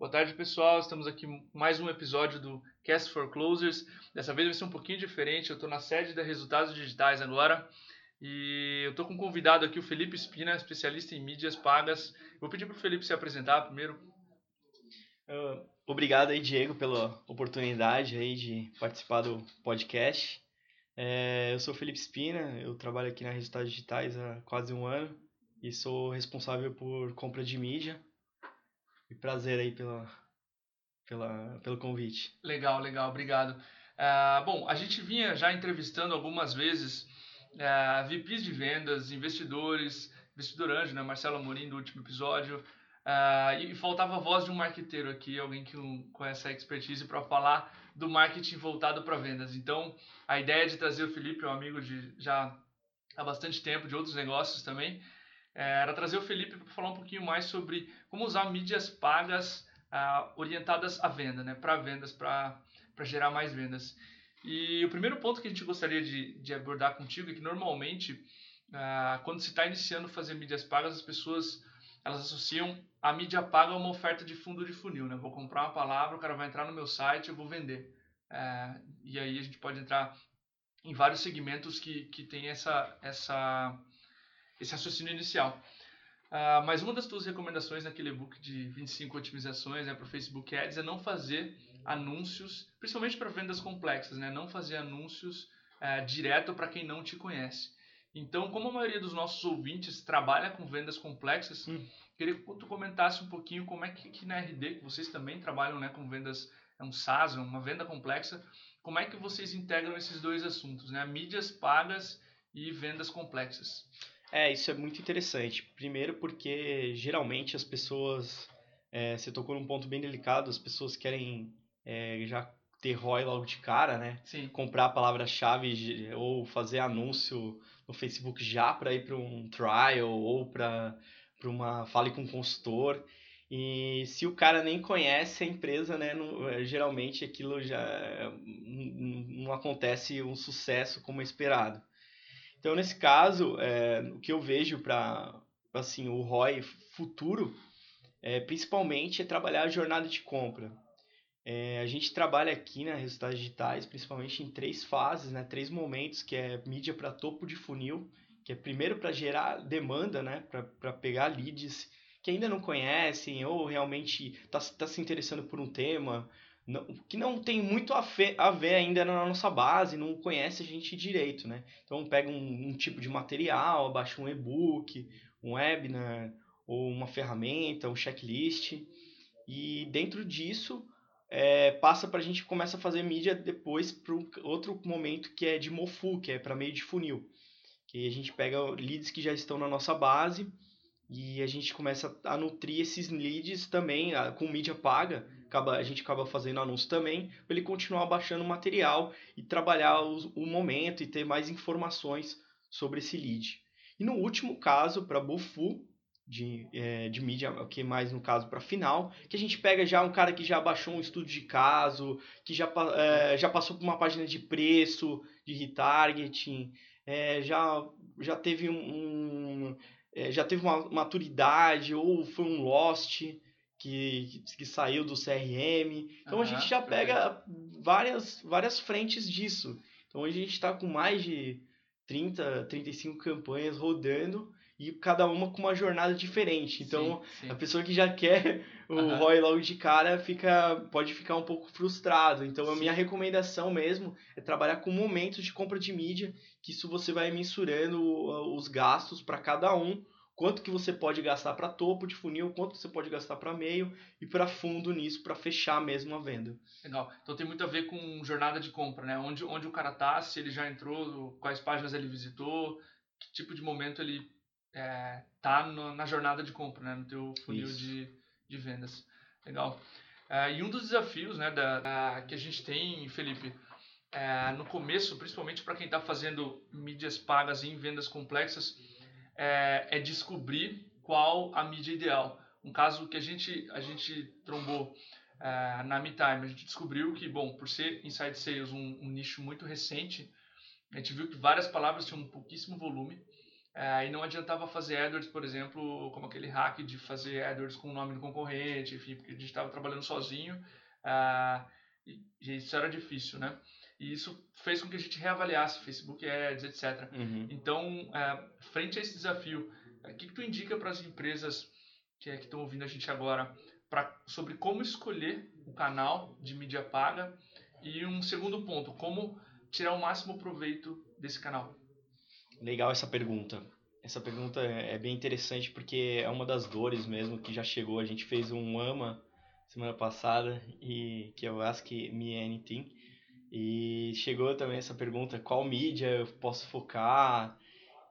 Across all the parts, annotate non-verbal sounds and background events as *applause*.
Boa tarde, pessoal. Estamos aqui mais um episódio do Cast for Closers. Dessa vez vai ser um pouquinho diferente. Eu estou na sede da Resultados Digitais agora e eu estou com um convidado aqui, o Felipe Espina, especialista em mídias pagas. Vou pedir para o Felipe se apresentar primeiro. Uh, obrigado aí, Diego, pela oportunidade aí de participar do podcast. É, eu sou o Felipe Espina, eu trabalho aqui na Resultados Digitais há quase um ano e sou responsável por compra de mídia e prazer aí pela, pela, pelo convite. Legal, legal, obrigado. Uh, bom, a gente vinha já entrevistando algumas vezes uh, é, VPs de vendas, investidores, investidor anjo, né, Marcelo Amorim do último episódio, uh, e, faltava a voz de um marqueteiro aqui, alguém que com essa expertise para falar do marketing voltado para vendas. Então, a ideia de trazer o Felipe, um amigo de já há bastante tempo, de outros negócios também, é, era trazer o Felipe para falar um pouquinho mais sobre como usar mídias pagas ah, orientadas à venda, né, para vendas, para gerar mais vendas. E o primeiro ponto que a gente gostaria de, de abordar contigo é que normalmente, ah, quando se está iniciando a fazer mídias pagas, as pessoas elas associam a mídia paga a uma oferta de fundo de funil. Né? Vou comprar uma palavra, o cara vai entrar no meu site, eu vou vender. É, e aí a gente pode entrar em vários segmentos que, que tem essa, essa esse raciocínio inicial. Uh, mas uma das tuas recomendações naquele e-book de 25 otimizações né, para o Facebook Ads é não fazer anúncios, principalmente para vendas complexas, né, não fazer anúncios uh, direto para quem não te conhece. Então, como a maioria dos nossos ouvintes trabalha com vendas complexas, hum. queria que tu comentasse um pouquinho como é que, que na RD, que vocês também trabalham né, com vendas, é um SaaS, uma venda complexa, como é que vocês integram esses dois assuntos, né, mídias pagas e vendas complexas? É, isso é muito interessante. Primeiro porque geralmente as pessoas, é, você tocou num ponto bem delicado, as pessoas querem é, já ter ROI logo de cara, né? Sim. Comprar a palavra-chave ou fazer anúncio no Facebook já para ir para um trial ou para uma fale com um consultor. E se o cara nem conhece a empresa, né, não, geralmente aquilo já não, não acontece um sucesso como esperado. Então, nesse caso, é, o que eu vejo para assim, o ROI futuro, é, principalmente, é trabalhar a jornada de compra. É, a gente trabalha aqui na né, Resultados Digitais, principalmente em três fases, né, três momentos, que é mídia para topo de funil, que é primeiro para gerar demanda, né, para pegar leads que ainda não conhecem ou realmente está tá se interessando por um tema, não, que não tem muito a, fe, a, ver ainda na nossa base, não conhece a gente direito, né? Então pega um, um tipo de material, baixa um e-book, um webinar, ou uma ferramenta, um checklist, e dentro disso é, passa para a gente começa a fazer mídia depois para outro momento que é de MOFU, que é para meio de funil, que a gente pega leads que já estão na nossa base e a gente começa a nutrir esses leads também com mídia paga. Acaba, a gente acaba fazendo anúncio também para ele continuar baixando o material e trabalhar o, o, momento e ter mais informações sobre esse lead. E no último caso, para Bufu, de, é, de mídia, que mais no caso para final, que a gente pega já um cara que já baixou um estudo de caso, que já, é, já passou por uma página de preço, de retargeting, é, já, já teve um, um é, já teve uma maturidade ou foi um lost que, que saiu do CRM. Então uhum, a gente já pega várias, várias frentes disso. Então hoje a gente está com mais de 30, 35 campanhas rodando e cada uma com uma jornada diferente. Então, sim, sim. a pessoa que já quer o uhum. ROI logo de cara fica, pode ficar um pouco frustrado. Então, sim. a minha recomendação mesmo é trabalhar com momentos de compra de mídia, que isso você vai mensurando os gastos para cada um, quanto que você pode gastar para topo de funil, quanto você pode gastar para meio e para fundo nisso para fechar mesmo a venda. Legal. Então tem muito a ver com jornada de compra, né? Onde, onde o cara tá, se ele já entrou, quais páginas ele visitou, que tipo de momento ele é, tá no, na jornada de compra, né? No teu funil de, de vendas. Legal. É, e um dos desafios, né, da, da, que a gente tem, Felipe, é, no começo, principalmente para quem está fazendo mídias pagas em vendas complexas, é, é, descobrir qual a mídia ideal. Um caso que a gente, a gente trombou é, na MeTime, a gente descobriu que, bom, por ser Inside Sales um, um nicho muito recente, a gente viu que várias palavras tinham um pouquíssimo volume, É, e não adiantava fazer AdWords, por exemplo, como aquele hack de fazer AdWords com o nome do concorrente, enfim, porque a gente estava trabalhando sozinho é, e, isso era difícil, né? E isso fez com que a gente reavaliasse Facebook Ads, etc. Uhum. Então, é, frente a esse desafio, o que, que tu indica para as empresas que é, estão ouvindo a gente agora pra, sobre como escolher o canal de mídia paga? E um segundo ponto, como tirar o máximo proveito desse canal? Legal essa pergunta. Essa pergunta é, é bem interessante porque é uma das dores mesmo que já chegou. A gente fez um AMA semana passada e que é o Ask Me Anything e chegou também essa pergunta qual mídia eu posso focar?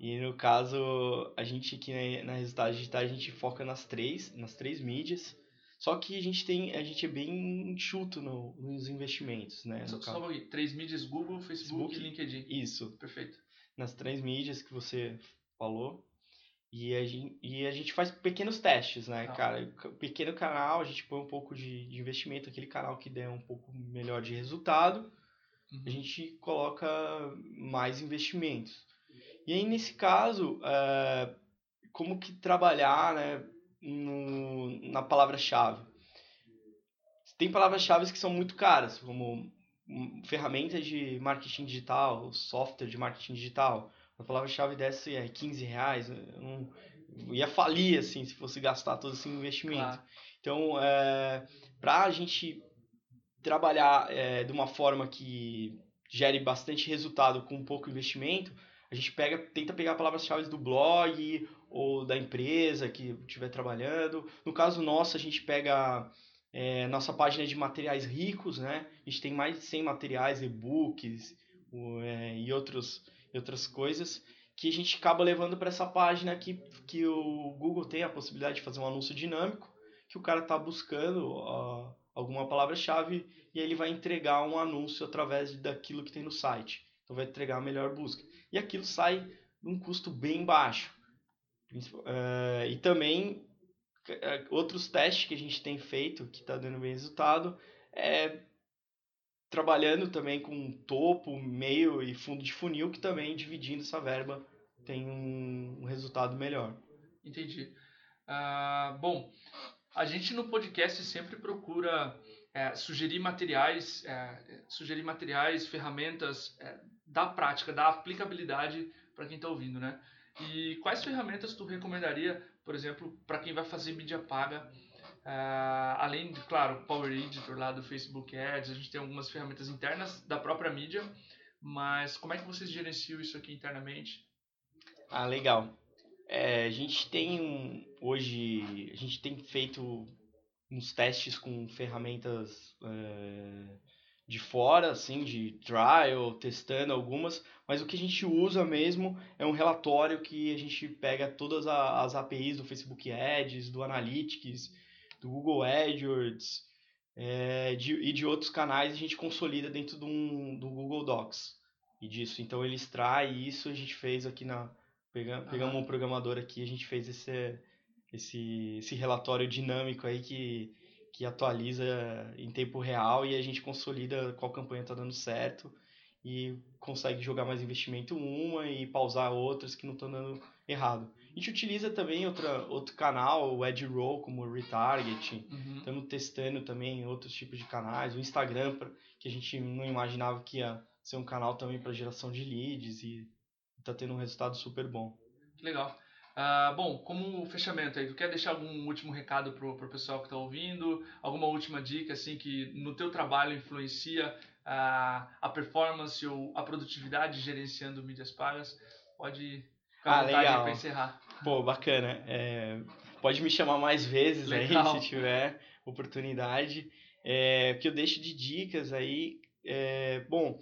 E no caso a gente aqui na Resultados Digitais a gente foca nas três nas três mídias. Só que a gente tem a gente é bem enxuto no, nos investimentos né só, só três mídias Google Facebook, Facebook e LinkedIn. isso. Perfeito. Nas três mídias que você falou. E a gente, e a gente faz pequenos testes, né, ah. cara? Pequeno canal, a gente põe um pouco de, de investimento, aquele canal que der um pouco melhor de resultado, uhum. a gente coloca mais investimentos. E aí, nesse caso, é, como que trabalhar né, no, na palavra-chave? Tem palavras-chave que são muito caras, como ferramentas de marketing digital, software de marketing digital. A palavra-chave dessa é 15 reais, não, ia falir assim se fosse gastar todo esse investimento. Claro. Então, é, para a gente trabalhar é, de uma forma que gere bastante resultado com pouco investimento, a gente pega, tenta pegar palavras-chave do blog ou da empresa que estiver trabalhando. No caso nosso, a gente pega é, nossa página de materiais ricos, né? A gente tem mais de 100 materiais, e-books é, e outros, outras coisas que a gente acaba levando para essa página que, que o Google tem a possibilidade de fazer um anúncio dinâmico, que o cara está buscando ó, alguma palavra-chave e ele vai entregar um anúncio através daquilo que tem no site. Então vai entregar a melhor busca. E aquilo sai num custo bem baixo. Uh, e também é, outros testes que a gente tem feito que está dando bem resultado é trabalhando também com topo, meio e fundo de funil que também dividindo essa verba tem um, um resultado melhor. Entendi. Uh, bom, a gente no podcast sempre procura é, sugerir materiais, é, sugerir materiais, ferramentas é, da prática, da aplicabilidade para quem está ouvindo, né? E quais ferramentas tu recomendaria por exemplo, para quem vai fazer mídia paga, uh, além de, claro, Power Editor lá do Facebook Ads, a gente tem algumas ferramentas internas da própria mídia, mas como é que vocês gerenciam isso aqui internamente? Ah, legal. É, a gente tem um, hoje, a gente tem feito uns testes com ferramentas é, de fora, assim, de trial, testando algumas, mas o que a gente usa mesmo é um relatório que a gente pega todas as APIs do Facebook Ads, do Analytics, do Google AdWords é, de, e de outros canais a gente consolida dentro do, um, do Google Docs e disso. Então ele extrai isso, a gente fez aqui na. Pegamos, pegamos um programador aqui, a gente fez esse, esse, esse relatório dinâmico aí que que atualiza em tempo real e a gente consolida qual campanha está dando certo e consegue jogar mais investimento uma e pausar outras que não estão dando errado. A gente utiliza também outra, outro canal, o AdRoll, como retarget. Uhum. Estamos testando também outros tipos de canais. O Instagram, que a gente não imaginava que ia ser um canal também para geração de leads e está tendo um resultado super bom. Legal. Uh, bom, como fechamento aí, tu quer deixar algum último recado pro, pro pessoal que está ouvindo? Alguma última dica, assim, que no teu trabalho influencia uh, a performance ou a produtividade gerenciando mídias pagas? Pode ficar à ah, vontade para encerrar. Pô, bacana. É, pode me chamar mais vezes legal. aí, se tiver oportunidade. É, que eu deixo de dicas aí. É, bom,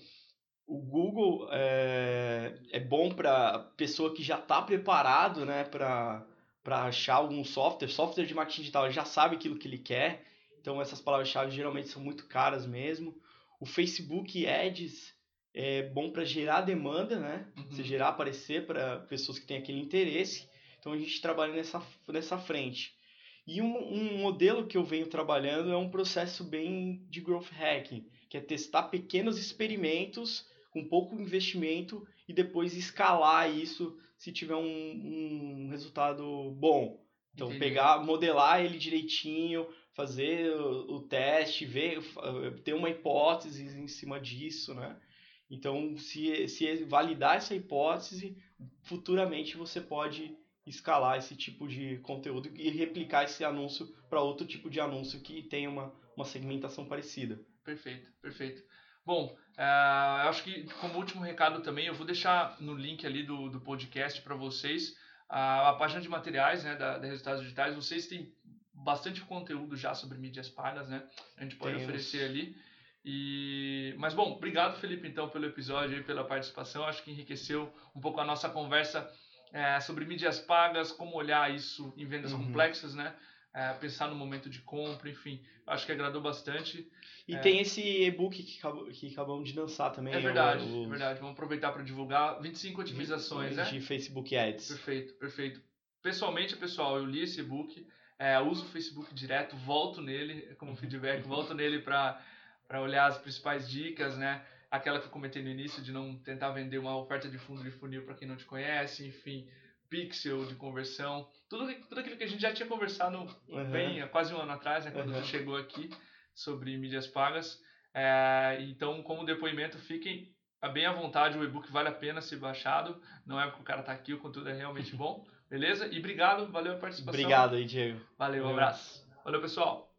o Google é bom para pessoa que já está preparado né, para achar algum software. Software de marketing digital já sabe aquilo que ele quer, então essas palavras-chave geralmente são muito caras mesmo. O Facebook Ads é bom para gerar demanda, né? Uhum. Você gerar aparecer para pessoas que têm aquele interesse. Então a gente trabalha nessa, nessa frente. E um, um modelo que eu venho trabalhando é um processo bem de growth hacking, que é testar pequenos experimentos com pouco investimento e depois escalar isso se tiver um, um resultado bom. Então, Entendi. pegar, modelar ele direitinho, fazer o, o teste, ver, ter uma hipótese em cima disso, né? Então, se, se validar essa hipótese, futuramente você pode escalar esse tipo de conteúdo e replicar esse anúncio para outro tipo de anúncio que tenha uma, uma segmentação parecida. Perfeito, perfeito. Bom, uh, eu acho que como último recado também, eu vou deixar no link ali do, do podcast para vocês a, a, página de materiais né, da, da Resultados Digitais. Vocês têm bastante conteúdo já sobre mídias pagas, né? A gente pode Temos. oferecer ali. E... Mas bom, obrigado Felipe então pelo episódio e pela participação. Acho que enriqueceu um pouco a nossa conversa é, sobre mídias pagas, como olhar isso em vendas uhum. complexas, né? É, pensar no momento de compra, enfim, acho que agradou bastante. E é... tem esse e-book que, que acabamos de lançar também. É verdade, o, é verdade. Vamos aproveitar para divulgar 25 otimizações, né? De Facebook Ads. Perfeito, perfeito. Pessoalmente, pessoal, eu li esse e-book, é, uso o Facebook direto, volto nele como feedback, *laughs* volto nele para olhar as principais dicas, né? aquela que eu comentei no início de não tentar vender uma oferta de fundo de funil para quem não te conhece, enfim, pixel de conversão, tudo, tudo aquilo que a gente já tinha conversado uhum. bem há quase um ano atrás, né, quando uhum. tu chegou aqui sobre mídias pagas. É, então, como depoimento, fiquem bem à vontade, o e-book vale a pena ser baixado, não é porque o cara está aqui, o conteúdo é realmente *laughs* bom, beleza? E obrigado, valeu a participação. Obrigado aí, Diego. Valeu, um abraço. Valeu, pessoal.